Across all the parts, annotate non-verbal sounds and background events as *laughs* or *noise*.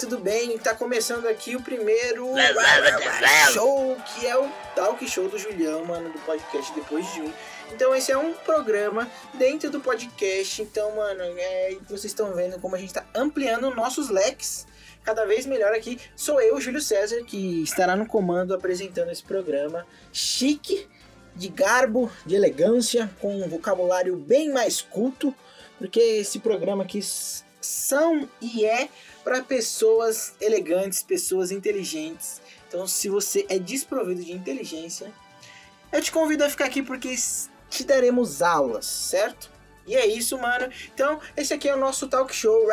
tudo bem? Tá começando aqui o primeiro show, que é o Talk Show do Julião, mano, do podcast Depois de um. Então esse é um programa dentro do podcast. Então, mano, é, vocês estão vendo como a gente tá ampliando nossos leques cada vez melhor aqui. Sou eu, Júlio César, que estará no comando apresentando esse programa chique, de garbo, de elegância, com um vocabulário bem mais culto, porque esse programa aqui são e é para pessoas elegantes, pessoas inteligentes. Então, se você é desprovido de inteligência, eu te convido a ficar aqui porque te daremos aulas, certo? E é isso, mano. Então, esse aqui é o nosso talk show,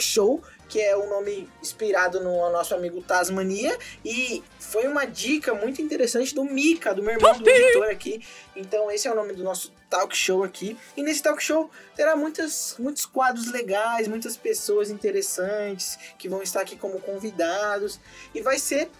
show que é o nome inspirado no nosso amigo Tasmania. E foi uma dica muito interessante do Mika, do meu irmão, do editor aqui. Então, esse é o nome do nosso talk show aqui. E nesse talk show terá muitas, muitos quadros legais, muitas pessoas interessantes que vão estar aqui como convidados. E vai ser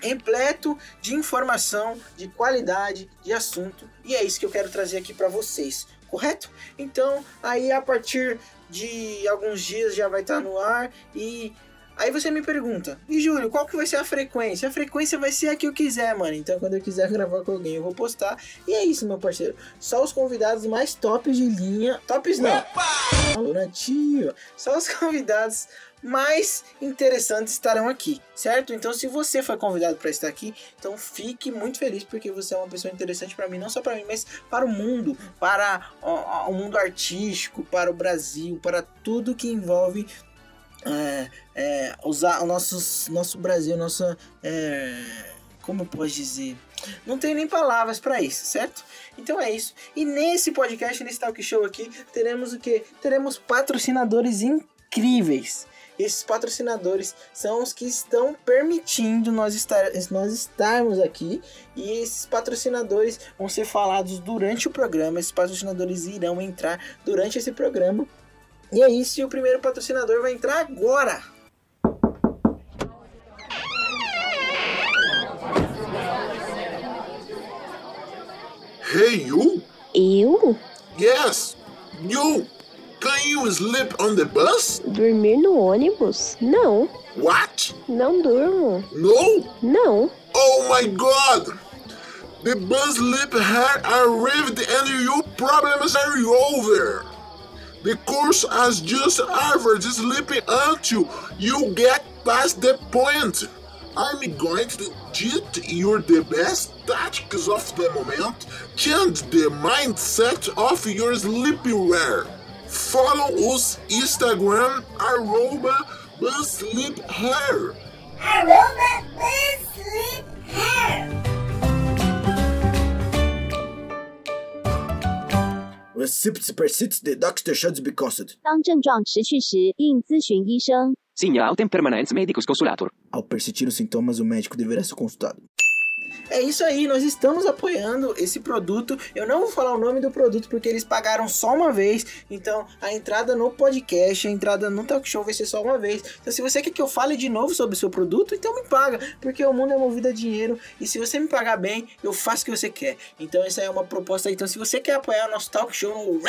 repleto de informação, de qualidade, de assunto. E é isso que eu quero trazer aqui para vocês, correto? Então, aí a partir de alguns dias já vai estar no ar e Aí você me pergunta, e Júlio, qual que vai ser a frequência? A frequência vai ser a que eu quiser, mano. Então quando eu quiser gravar com alguém, eu vou postar. E é isso, meu parceiro. Só os convidados mais tops de linha. Tops não. Alô, nativa. Só os convidados mais interessantes estarão aqui, certo? Então, se você foi convidado para estar aqui, então fique muito feliz porque você é uma pessoa interessante para mim, não só para mim, mas para o mundo, para o, mundo artístico, para o Brasil, para tudo que envolve é, é, usar o nosso, nosso Brasil, nossa. É, como posso dizer? Não tem nem palavras para isso, certo? Então é isso. E nesse podcast, nesse talk show aqui, teremos o que? Teremos patrocinadores incríveis esses patrocinadores são os que estão permitindo nós, estar, nós estarmos aqui. E esses patrocinadores vão ser falados durante o programa. Esses patrocinadores irão entrar durante esse programa. E é isso, e o primeiro patrocinador vai entrar agora. Hey, you? Eu? Yes, you. Can you sleep on the bus? Dormir no ônibus? Não. What? Não durmo. No? Não. Oh my god! The bus sleep had arrived and your problems are over. The course has just average sleeping until you get past the point. I'm going to teach you the best tactics of the moment, change the mindset of your sleeping wear. Follow us Instagram, arroba BuzzSleepHair. Arroba Receipts persist, the doctor should be consulted. 当症状持续时，应咨询医生。Sim, autem permanentes medicus consulator. Ao persistir os sintomas, o médico deverá ser consultado. É isso aí, nós estamos apoiando esse produto. Eu não vou falar o nome do produto porque eles pagaram só uma vez. Então, a entrada no podcast, a entrada no talk show vai ser só uma vez. Então, se você quer que eu fale de novo sobre o seu produto, então me paga, porque o mundo é movido a dinheiro. E se você me pagar bem, eu faço o que você quer. Então, essa é uma proposta aí. Então, se você quer apoiar o nosso talk show no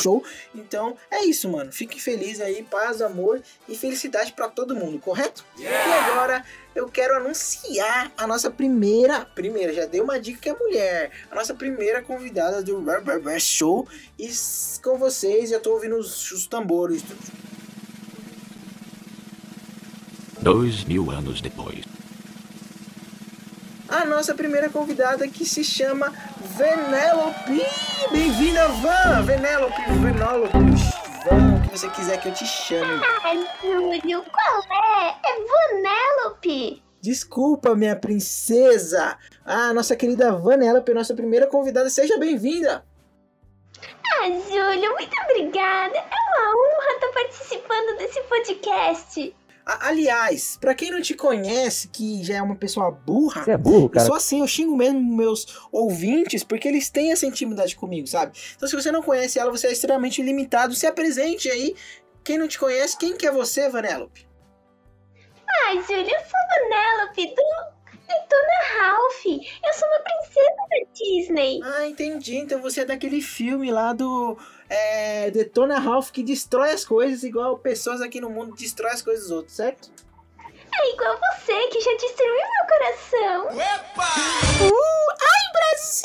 Show, então é isso, mano. Fique feliz aí, paz, amor e felicidade para todo mundo, correto? Yeah. E agora eu quero anunciar a nossa primeira, primeira, já dei uma dica que é mulher, a nossa primeira convidada do Rubber Show. E com vocês, já tô ouvindo os, os tambores. Dois mil anos depois. A nossa primeira convidada que se chama Venelope. Bem-vinda, Van! Venelope, Venelope que você quiser que eu te chame. Ai, Júlio, qual é? É Vanellope. Desculpa, minha princesa. Ah, nossa querida Vanellope, nossa primeira convidada. Seja bem-vinda. Ah, Júlio, muito obrigada. É uma honra estar participando desse podcast. Aliás, para quem não te conhece, que já é uma pessoa burra, Você é burro, cara. eu sou assim, eu xingo mesmo meus ouvintes porque eles têm essa intimidade comigo, sabe? Então, se você não conhece ela, você é extremamente limitado. Se apresente aí. Quem não te conhece, quem que é você, Vanellope? Ai, Júlio, eu sou Vanellope do Detona Ralph. Eu sou uma princesa da Disney. Ah, entendi. Então você é daquele filme lá do é, Detona Ralph que destrói as coisas igual pessoas aqui no mundo destrói as coisas dos outros, certo? É igual você que já destruiu meu coração. Uh, ai, Brasil!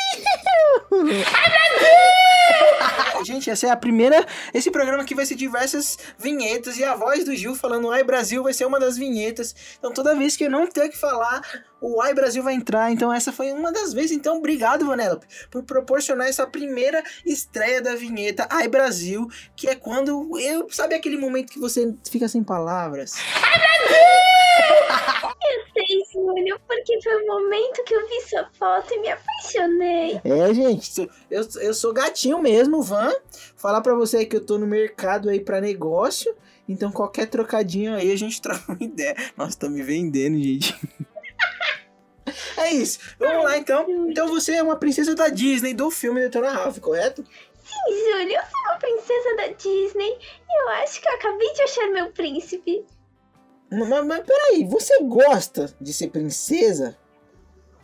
*laughs* Ai, Brasil! *laughs* Gente, essa é a primeira. Esse programa aqui vai ser diversas vinhetas e a voz do Gil falando Ai Brasil vai ser uma das vinhetas. Então toda vez que eu não ter que falar, o Ai Brasil vai entrar. Então essa foi uma das vezes. Então obrigado, Vanellope, por proporcionar essa primeira estreia da vinheta Ai Brasil, que é quando eu. Sabe aquele momento que você fica sem palavras? Eu sei, Júlio, porque foi o momento que eu vi sua foto e me apaixonei. É, gente, eu, eu sou gatinho mesmo, Van. Falar pra você que eu tô no mercado aí pra negócio. Então qualquer trocadinho aí a gente *laughs* troca uma ideia. Nossa, tá me vendendo, gente. *laughs* É isso. Vamos lá então. Então você é uma princesa da Disney do filme Detona Ralph, correto? Sim, Júlio, eu sou uma princesa da Disney e eu acho que eu acabei de achar meu príncipe. Mas, mas peraí, você gosta de ser princesa?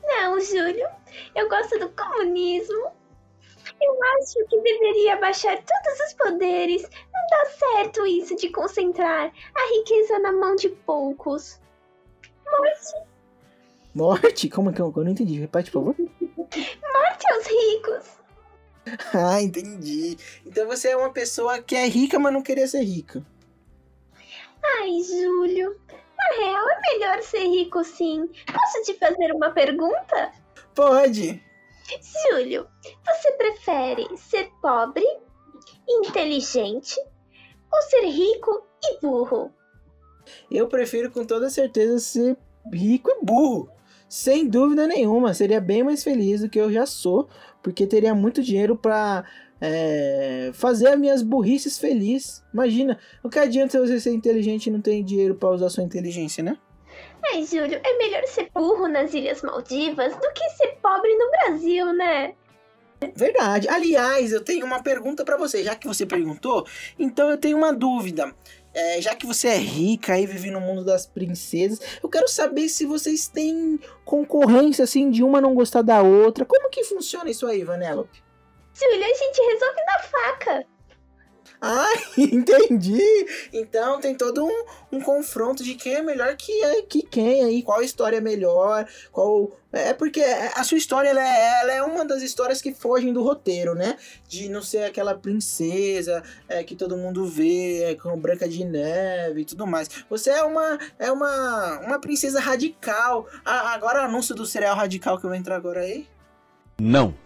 Não, Júlio, eu gosto do comunismo. Eu acho que deveria baixar todos os poderes. Não dá certo isso de concentrar a riqueza na mão de poucos. Morte, Morte? Como é que eu, eu não entendi? Repete, por favor. morte aos ricos. *laughs* Ah, entendi. Então você é uma pessoa que é rica, mas não queria ser rica. Ai, Júlio, na real é melhor ser rico sim. Posso te fazer uma pergunta? Pode. Júlio, você prefere ser pobre, inteligente ou ser rico e burro? Eu prefiro com toda certeza ser rico e burro. Sem dúvida nenhuma, seria bem mais feliz do que eu já sou, porque teria muito dinheiro pra é, fazer as minhas burrices felizes. Imagina, o que adianta você ser inteligente e não ter dinheiro pra usar sua inteligência, né? Ai, Júlio, é melhor ser burro nas Ilhas Maldivas do que ser pobre no Brasil, né? Verdade. Aliás, eu tenho uma pergunta pra você. Já que você perguntou, então eu tenho uma dúvida. É, já que você é rica e vive no mundo das princesas, eu quero saber se vocês têm concorrência assim de uma não gostar da outra. Como que funciona isso aí, Vanellope? Júlio, a gente resolve na faca. Ah, *laughs* entendi. Então tem todo um, um confronto de quem é melhor que, que quem aí, qual história é melhor, qual. É porque a sua história ela é, ela é uma das histórias que fogem do roteiro, né? De não ser aquela princesa é, que todo mundo vê, é, com Branca de Neve e tudo mais. Você é uma é uma, uma princesa radical. Ah, agora o anúncio do cereal radical que eu vou entrar agora aí. Não.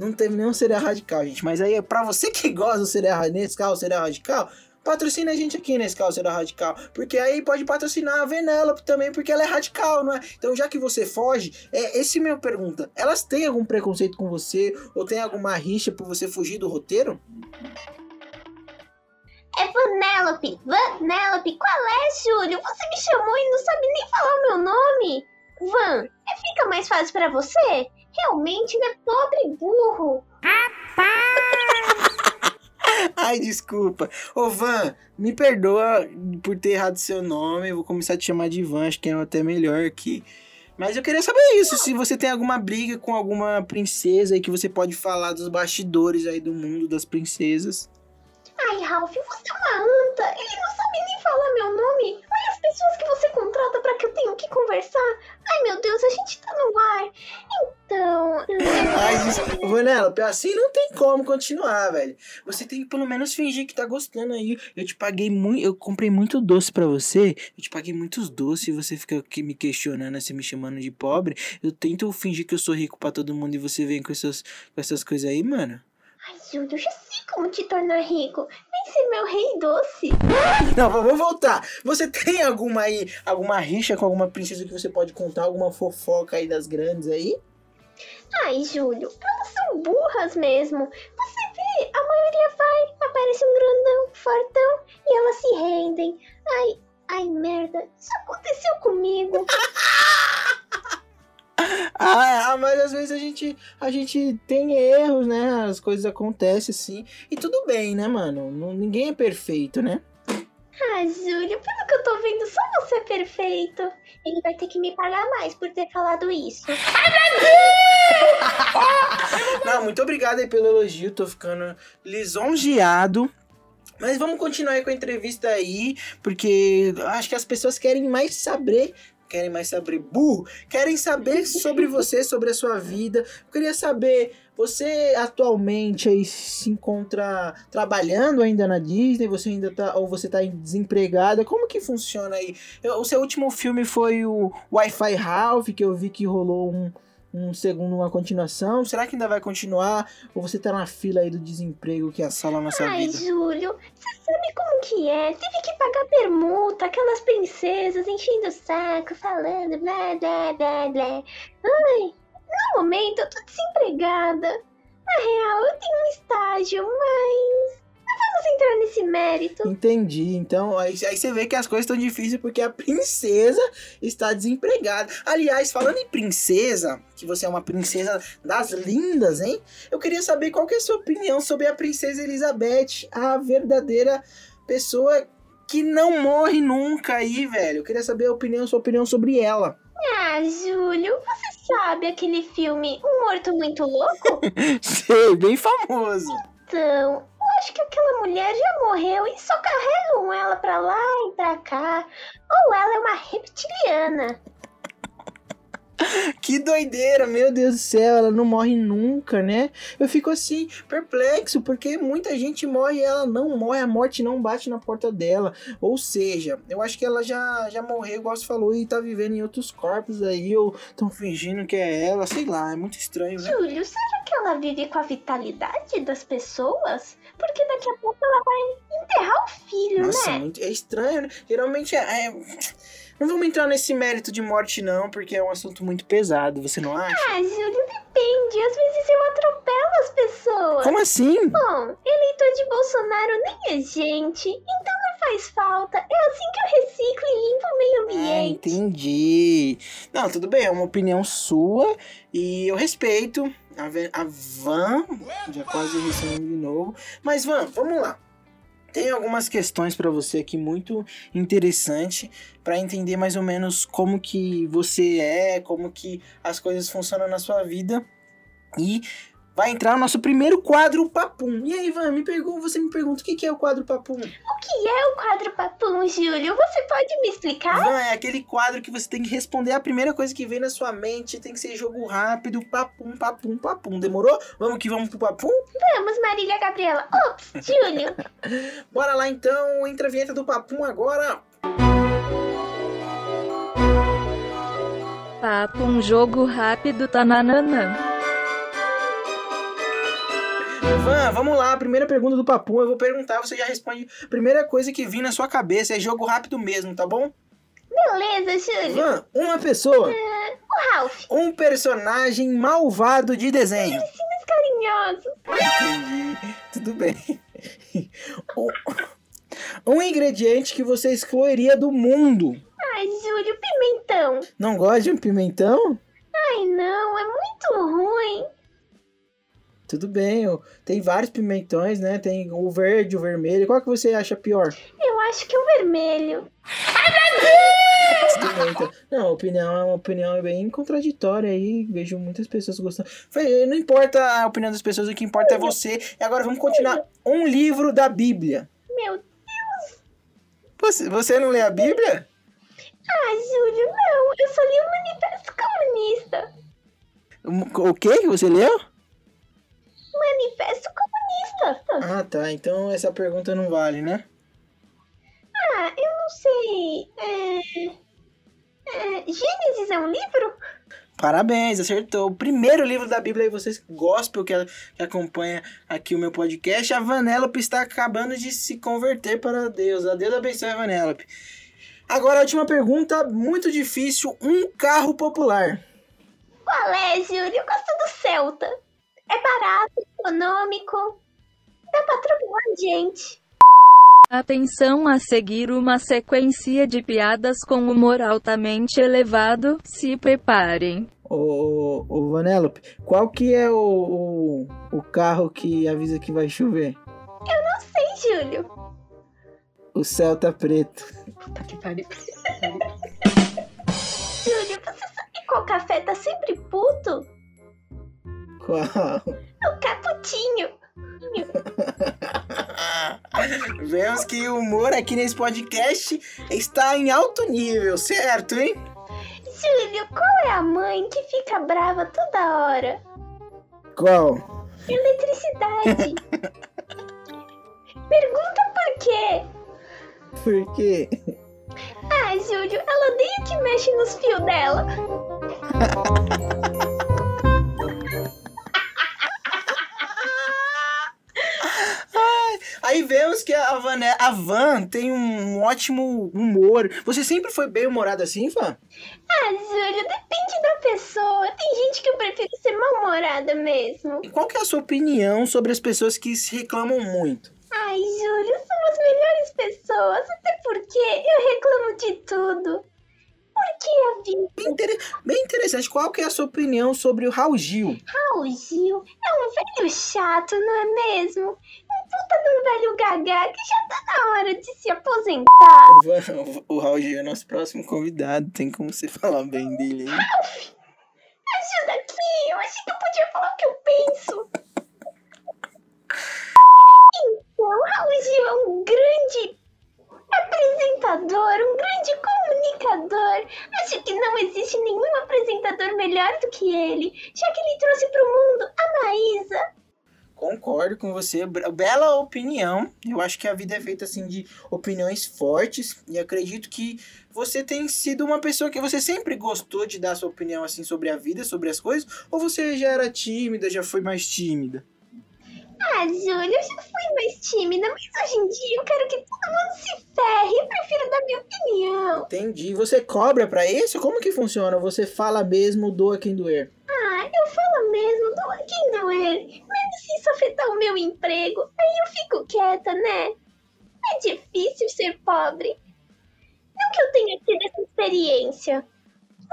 Não teve nenhum cereal radical, gente. Mas aí, pra você que gosta do cereal nesse carro, cereal radical, patrocina a gente aqui nesse carro cereal radical. Porque aí pode patrocinar a Venelope também, porque ela é radical, não é? Então, já que você foge, é, esse é minha pergunta. Elas têm algum preconceito com você? Ou tem alguma rixa por você fugir do roteiro? É Vanellope, Vanellope, qual é, Júlio? Você me chamou e não sabe nem falar o meu nome. Van, é, fica mais fácil pra você? Realmente, ele é pobre e burro. *laughs* Ai, desculpa. Ô, Van, me perdoa por ter errado seu nome. Vou começar a te chamar de Van, acho que é até melhor aqui. Mas eu queria saber isso, se você tem alguma briga com alguma princesa aí que você pode falar dos bastidores aí do mundo das princesas. Ai, Ralph, você é uma anta. Ele não sabe nem assim não tem como continuar, velho. Você tem que pelo menos fingir que tá gostando aí. Eu te paguei muito, eu comprei muito doce pra você. Eu te paguei muitos doces e você fica aqui me questionando, assim, me chamando de pobre. Eu tento fingir que eu sou rico pra todo mundo e você vem com essas, com essas coisas aí, mano. Ai, Júlio, eu já sei como te tornar rico. Vem ser meu rei doce. Não, vamos voltar. Você tem alguma aí, alguma rixa com alguma princesa que você pode contar? Alguma fofoca aí das grandes aí? Ai, Júlio, elas são burras mesmo. Você vê, a maioria vai, aparece um grandão, fortão e elas se rendem. Ai, ai, merda, isso aconteceu comigo. *laughs* Ah, ah, mas às vezes a gente, a gente tem erros, né? As coisas acontecem assim. E tudo bem, né, mano? Ninguém é perfeito, né? Ai, Júlio, pelo que eu tô vendo, só você é perfeito. Ele vai ter que me pagar mais por ter falado isso. *laughs* Não, muito obrigado aí pelo elogio. Tô ficando lisonjeado. Mas vamos continuar aí com a entrevista aí, porque acho que as pessoas querem mais saber. Querem mais saber burro? Querem saber sobre você, sobre a sua vida. Eu queria saber, você atualmente aí se encontra trabalhando ainda na Disney? Você ainda tá. Ou você tá desempregada? Como que funciona aí? Eu- o seu último filme foi o Wi-Fi Ralph, que eu vi que rolou um, um segundo, uma continuação. Será que ainda vai continuar? Ou você tá na fila aí do desemprego que assola a nossa Ai, vida? Júlio, você sabe como que é? Teve que pagar permuta, aquelas princesas enchendo o saco, falando blá blá blá blá. Ai, no momento eu tô desempregada. Na real, eu tenho um estágio, mas. Vamos entrar nesse mérito. Entendi. Então, aí, aí você vê que as coisas estão difíceis porque a princesa está desempregada. Aliás, falando em princesa, que você é uma princesa das lindas, hein? Eu queria saber qual que é a sua opinião sobre a princesa Elizabeth, a verdadeira pessoa que não morre nunca aí, velho. Eu queria saber a opinião, sua opinião sobre ela. Ah, Júlio, você sabe aquele filme Um Morto Muito Louco? *laughs* Sei, bem famoso. Então, acho que aquela mulher já morreu e só carregam ela pra lá e pra cá. Ou ela é uma reptiliana. *laughs* Que doideira, meu Deus do céu, ela não morre nunca, né? Eu fico assim, perplexo, porque muita gente morre e ela não morre, a morte não bate na porta dela. Ou seja, eu acho que ela já, já morreu, igual você falou, e tá vivendo em outros corpos aí, ou tão fingindo que é ela, sei lá, é muito estranho, né? Júlio, será que ela vive com a vitalidade das pessoas? Porque daqui a pouco ela vai enterrar o filho, Nossa, né? é estranho, né? Geralmente é, é- Não vamos entrar nesse mérito de morte, não, porque é um assunto muito pesado, você não acha? Ah, Júlio, depende. Às vezes eu atropelo as pessoas. Como assim? Bom, eleitor de Bolsonaro nem é gente, então não faz falta. É assim que eu reciclo e limpo o meio Ah, ambiente. entendi. Não, tudo bem, é uma opinião sua e eu respeito. A, Van, já quase respondi de novo. Mas, Van, vamos lá. Tem algumas questões pra você aqui muito interessante pra entender mais ou menos como que você é, como que as coisas funcionam na sua vida. E vai entrar o nosso primeiro quadro Papum. E aí, Van, me pergunta, você me pergunta o que que é o quadro Papum? O que é o quadro papum, Júlio? Você pode me explicar? Van, é aquele quadro que você tem que responder a primeira coisa que vem na sua mente. Tem que ser jogo rápido, papum, papum, papum. Demorou? Vamos que vamos pro papum? Vamos, Marília Gabriela. Ops, Júlio. *laughs* Bora lá então, entra a vinheta do papum agora. Papo um jogo rápido tá tananana. Van, vamos lá, primeira pergunta do papum. Eu vou perguntar, você já responde. Primeira coisa que vir na sua cabeça é jogo rápido mesmo, tá bom? Beleza, Júlio. Van, uma pessoa, O Ralph, um personagem malvado de desenho. mais carinhoso. Entendi. Tudo bem. *laughs* Um- Um ingrediente que você excluiria do mundo. Ai, Júlio, pimentão. Não gosta de um pimentão? Ai, não, é muito ruim. Tudo bem, tem vários pimentões, né? Tem o verde, o vermelho. Qual que você acha pior? Eu acho que o vermelho. Não, a opinião é uma opinião bem contraditória aí. Vejo muitas pessoas gostando. Não importa a opinião das pessoas, o que importa é você. E agora vamos continuar. Um livro da Bíblia. Meu Você, você não lê a Bíblia? Ah, Júlio, não. Eu só li o Manifesto Comunista. O que que você leu? Manifesto Comunista. Ah, tá. Então essa pergunta não vale, né? Ah, eu não sei. É... é, Gênesis é um livro? Parabéns, acertou. O primeiro livro da Bíblia aí, vocês gospel que, que acompanha aqui o meu podcast. A Vanellope está acabando de se converter para Deus. A Deus abençoe a Vanellope. Agora a última pergunta, muito difícil. Um carro popular. Qual é, Júlio? Eu gosto do Celta. É barato, econômico. Dá pra atropelar gente. Atenção a seguir uma sequência de piadas com humor altamente elevado. Se preparem. Ô, ô, Vanellope, qual que é o, o, o carro que avisa que vai chover? Sei, Júlio. O Celta Preto. Puta que pariu. *laughs* Júlio, você sabe qual café tá sempre puto? Qual? O caputinho. Vemos que o humor aqui nesse podcast está em alto nível, certo, hein? Júlio, qual é a mãe que fica brava toda hora? Qual? Eletricidade. Pergunta por quê? Por quê? Ah, Júlio, ela odeia que mexe nos fios dela. *laughs* a Van, a Van tem um ótimo humor. Você sempre foi bem humorada assim, Van? Ah, Júlio, depende da pessoa. Tem gente que eu prefiro ser mal-humorada mesmo. E qual que é a sua opinião sobre as pessoas que se reclamam muito? Ai, Júlio, são as melhores pessoas. Até porque eu reclamo de tudo. Por que a vida? Bem, inter- bem interessante. Qual que é a sua opinião sobre o Raul Gil? Raul Gil é um velho chato, não é mesmo? Puta um velho gagá que já tá na hora de se aposentar. O Raul é nosso próximo convidado. Tem como você falar bem dele aí? Ajuda aqui, eu achei que eu podia falar o que eu penso. Então, Raul Gil é um grande apresentador, um grande comunicador. Acho que não existe nenhum apresentador melhor do que ele, já que ele trouxe pro mundo a Maísa. Concordo com você. Be- Bela opinião. Eu acho que a vida é feita assim de opiniões fortes e acredito que você tem sido uma pessoa que você sempre gostou de dar sua opinião assim sobre a vida, sobre as coisas, ou você já era tímida, já foi mais tímida? Ah, Júlia, eu já fui mais tímida, mas hoje em dia eu quero que todo mundo se ferre. Eu prefiro dar minha opinião. Entendi. Você cobra pra isso? Como que funciona? Você fala mesmo, doa quem doer. Ah, eu falo mesmo, doa quem doer. Menos se isso afetar o meu emprego. Aí eu fico quieta, né? É difícil ser pobre. Não que eu tenha tido essa experiência.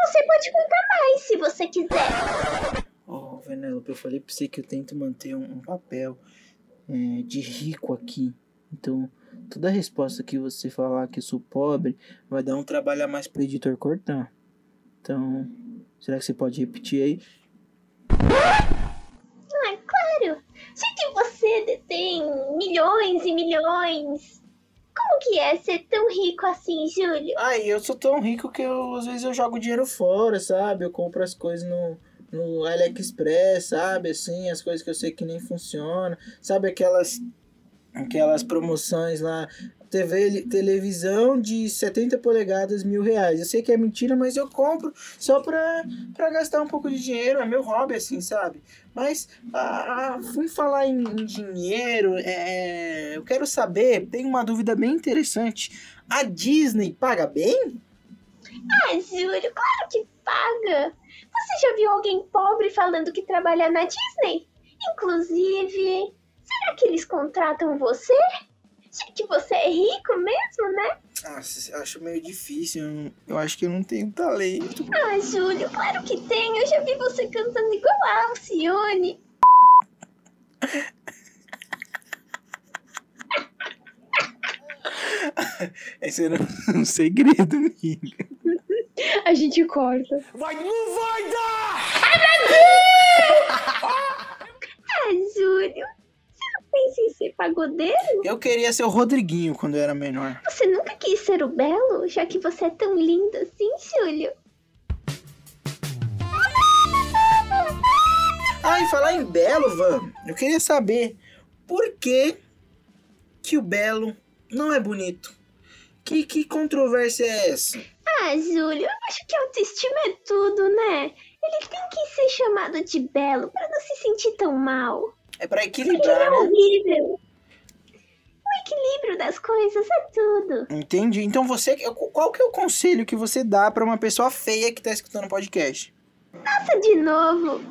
Você pode contar mais se você quiser. Oh, Venelope, eu falei pra você que eu tento manter um, um papel é, de rico aqui. Então, toda resposta que você falar que eu sou pobre vai dar um trabalho a mais pro editor cortar. Então, será que você pode repetir aí? Ah, claro. Já que você detém milhões e milhões. Como que é ser tão rico assim, Júlio? Ai, eu sou tão rico que eu, às vezes eu jogo dinheiro fora, sabe? Eu compro as coisas no, no AliExpress, sabe? Assim, as coisas que eu sei que nem funcionam. Sabe aquelas, aquelas promoções lá, TV, televisão de 70 polegadas, mil reais. Eu sei que é mentira, mas eu compro só pra, pra gastar um pouco de dinheiro. É meu hobby, assim, sabe? Mas, ah, ah, fui falar em, em dinheiro, é, eu quero saber, tem uma dúvida bem interessante. A Disney paga bem? Ah, Júlio, claro que paga. Você já viu alguém pobre falando que trabalha na Disney? Inclusive, será que eles contratam você? Já que você é rico mesmo, né? Ah, eu acho meio difícil. eu- acho que eu não tenho talento. Ah, Júlio, claro que tem. Eu já vi você cantando igual a Alcione. Esse era um segredo, amiga. A gente corta. Vai, não vai dar! Ah, *laughs* pagodeiro? Eu queria ser o Rodriguinho quando eu era menor. Você nunca quis ser o Belo, já que você é tão lindo assim, Júlio? Ah, e falar em Belo, Van, eu queria saber por que que o Belo não é bonito. Que, que controvérsia é essa? Ah, Júlio, eu acho que autoestima é tudo, né? Ele tem que ser chamado de Belo pra não se sentir tão mal. É pra Ele é equilibrar, né? horrível. Equilíbrio das coisas é tudo. Entendi. Então você, qual que é o conselho que você dá pra uma pessoa feia que tá escutando o podcast? Faça de novo.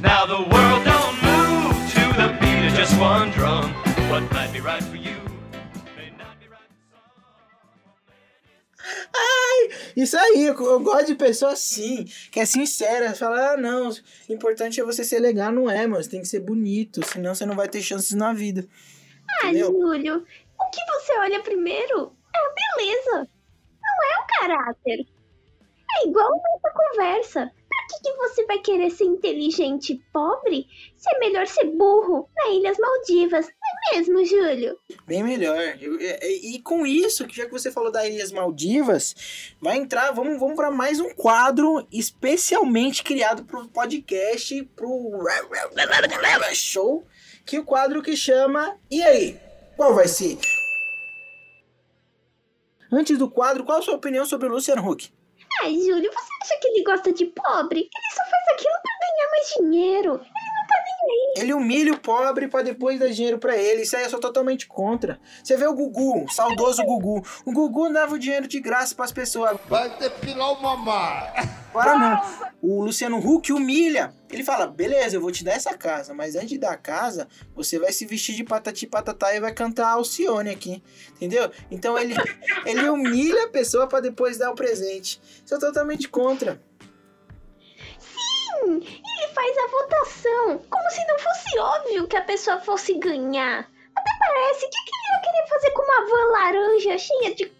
Now the world don't move to the beat of just one drum. What might be right for you may not be right for someone. Isso aí, eu, eu gosto de pessoa assim, que é sincera, fala, ah, não, o importante é você ser legal, não é, mano, você tem que ser bonito, senão você não vai ter chances na vida. Ah? Júlio, o que você olha primeiro é a beleza, não é o caráter. É igual nossa conversa. Pra que, que você vai querer ser inteligente e pobre? Se é melhor ser burro na Ilhas Maldivas, não é mesmo, Júlio? Bem melhor. Eu- e, e com isso, que já que você falou das Ilhas Maldivas, vai entrar, vamos, vamos para mais um quadro especialmente criado pro podcast, pro *laughs* show, que o quadro que chama E aí? Qual vai ser? Antes do quadro, qual a sua opinião sobre o Luciano Huck? Ai, Júlio, você acha que ele gosta de pobre? Ele só faz aquilo pra ganhar mais dinheiro. Ele humilha o pobre pra depois dar dinheiro pra ele. Isso aí eu sou totalmente contra. Você vê o Gugu, o saudoso Gugu. O Gugu dava o dinheiro de graça pras pessoas. Vai depilar o mamar. Agora não. O Luciano Huck humilha. Ele fala: beleza, eu vou te dar essa casa, mas antes de dar a casa, você vai se vestir de patati patatá e vai cantar Alcione aqui. Entendeu? Então ele, ele humilha a pessoa pra depois dar o presente. Sou totalmente contra. Sim, ele faz a votação, como se não fosse óbvio que a pessoa fosse ganhar. Até parece que ele ia querer fazer com uma van laranja cheia de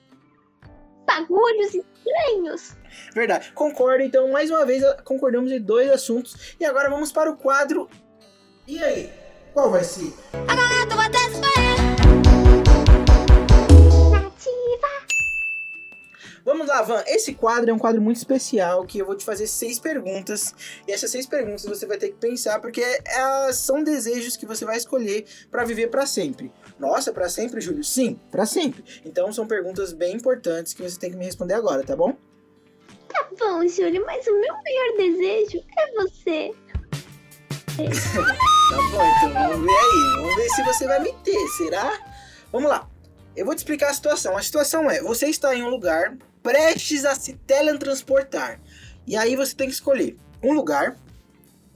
bagulhos estranhos. Verdade. Concordo, então, mais uma vez, concordamos em dois assuntos. E agora vamos para o quadro. E aí? Qual vai ser? Nativa. Vamos lá, Van. Esse quadro é um quadro muito especial que eu vou te fazer seis perguntas. E essas seis perguntas você vai ter que pensar porque elas são desejos que você vai escolher pra viver pra sempre. Nossa, pra sempre, Júlio? Sim, pra sempre. Então são perguntas bem importantes que você tem que me responder agora, tá bom? Tá bom, Júlio, mas o meu maior desejo é você. *laughs* Tá bom, então vamos ver aí. Vamos ver se você vai me ter, será? Vamos lá. Eu vou te explicar a situação. A situação é: você está em um lugar prestes a se teletransportar. E aí você tem que escolher um lugar,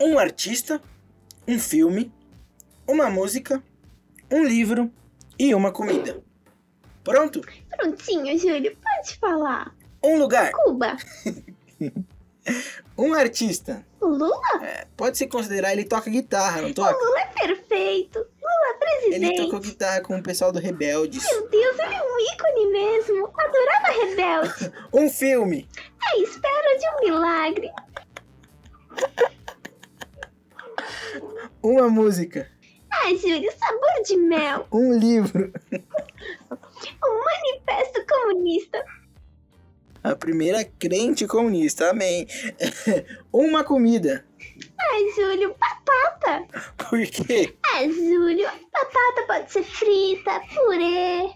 um artista, um filme, uma música, um livro e uma comida. Pronto? Prontinho, Júlio, pode falar. Um lugar, Cuba. *laughs* um artista. O Lula? É, pode se considerar, ele toca guitarra, não O toca? Lula é perfeito. Lula é Ele presidente. tocou guitarra com o pessoal do Rebeldes. Meu Deus, ele é um ícone mesmo. Adorava Rebelde. *laughs* Um filme, À espera de um milagre. uma música, Ah, Júlio, sabor de mel. um livro. *laughs* Um manifesto comunista. A primeira crente comunista, amém. *laughs* Uma comida. Ai, Júlio, batata. Por quê? Ah, Júlio, batata pode ser frita, purê.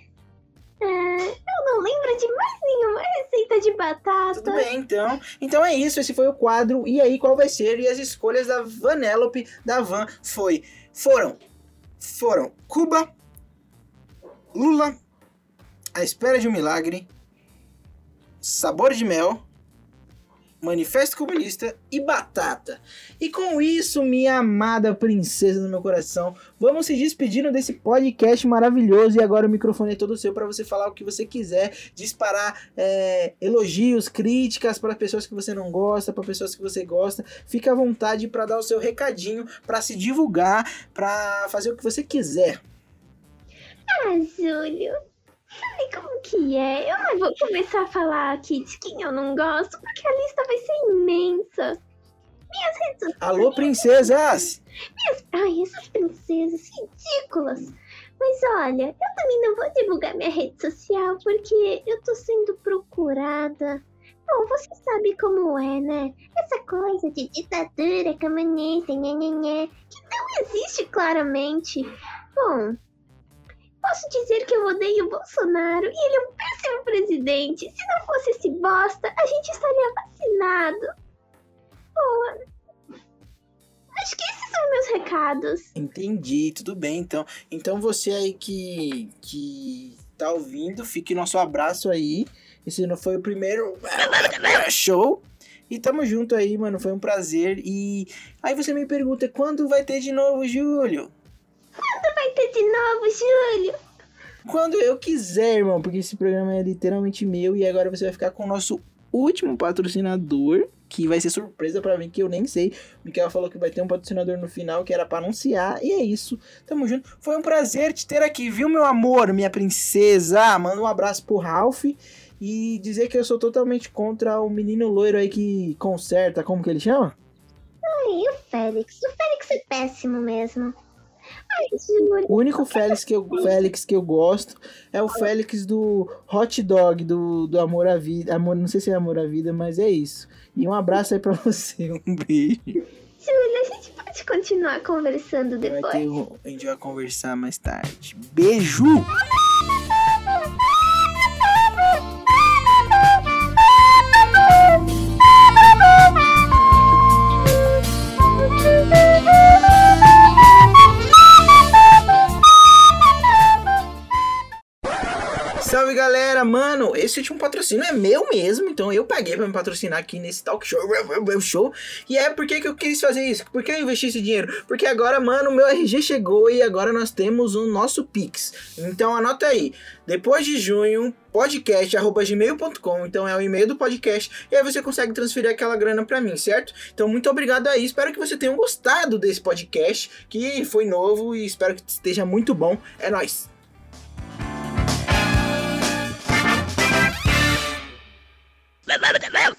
Ah, eu não lembro de mais nenhuma receita de batata. Tudo bem, então. Então é isso, esse foi o quadro. E aí, qual vai ser? E as escolhas da Vanellope, da Van, foi... Foram... Foram Cuba, Lula, A Espera de um Milagre, Sabor de Mel, Manifesto Comunista e Batata. E com isso, minha amada princesa do meu coração, vamos se despedindo desse podcast maravilhoso. E agora o microfone é todo seu para você falar o que você quiser, disparar é, elogios, críticas para pessoas que você não gosta, para pessoas que você gosta. Fica à vontade para dar o seu recadinho, para se divulgar, para fazer o que você quiser. Ah, Júlio, sabe como que é? Eu não vou começar a falar aqui de quem eu não gosto, porque a lista vai ser imensa. Minhas redes sociais. Alô, princesas! Minhas... Ai, essas princesas ridículas. Mas olha, eu também não vou divulgar minha rede social porque eu tô sendo procurada. Bom, você sabe como é, né? Essa coisa de ditadura comunista, nhanhanhã, que não existe claramente. Bom, posso dizer que eu odeio o Bolsonaro e ele é um péssimo presidente. Se não fosse esse bosta, a gente estaria vacinado. Bom, acho que esses são meus recados. Entendi, tudo bem então. Então você aí que, que tá ouvindo, fique nosso abraço aí. Esse não foi o primeiro show. E tamo junto aí, mano. Foi um prazer. E aí você me pergunta, quando vai ter de novo, Júlio? De novo, Júlio? Quando eu quiser, irmão, porque esse programa é literalmente meu e agora você vai ficar com o nosso último patrocinador, que vai ser surpresa pra mim, que eu nem sei. O Michael falou que vai ter um patrocinador no final, que era pra anunciar, e é isso. Tamo junto. Foi um prazer te ter aqui, viu, meu amor, minha princesa? Manda um abraço pro Ralph. e dizer que eu sou totalmente contra o menino loiro aí que conserta, como que ele chama? Ai, o Félix? O Félix é péssimo mesmo. O único Félix que eu, Félix que eu gosto é o Félix do Hot Dog, do, do Amor à Vida. Amor, não sei se é Amor à Vida, mas é isso. E um abraço aí pra você. *laughs* Um beijo. Júlio, a gente pode continuar conversando Vai depois. ter um- a gente vai conversar mais tarde. Beijo! Mano, esse último patrocínio é meu mesmo, então eu paguei pra me patrocinar aqui nesse talk show, *laughs* show. E é por que eu quis fazer isso? Por que eu investi esse dinheiro? Porque agora, mano, meu RG chegou e agora nós temos o nosso Pix. Então anota aí, depois de junho, podcast.gmail.com, então é o e-mail do podcast, e aí você consegue transferir aquela grana pra mim, certo? Então muito obrigado aí, espero que você tenha gostado desse podcast, que foi novo e espero que esteja muito bom. É nóis! let, let, let, let, let, let, let, let,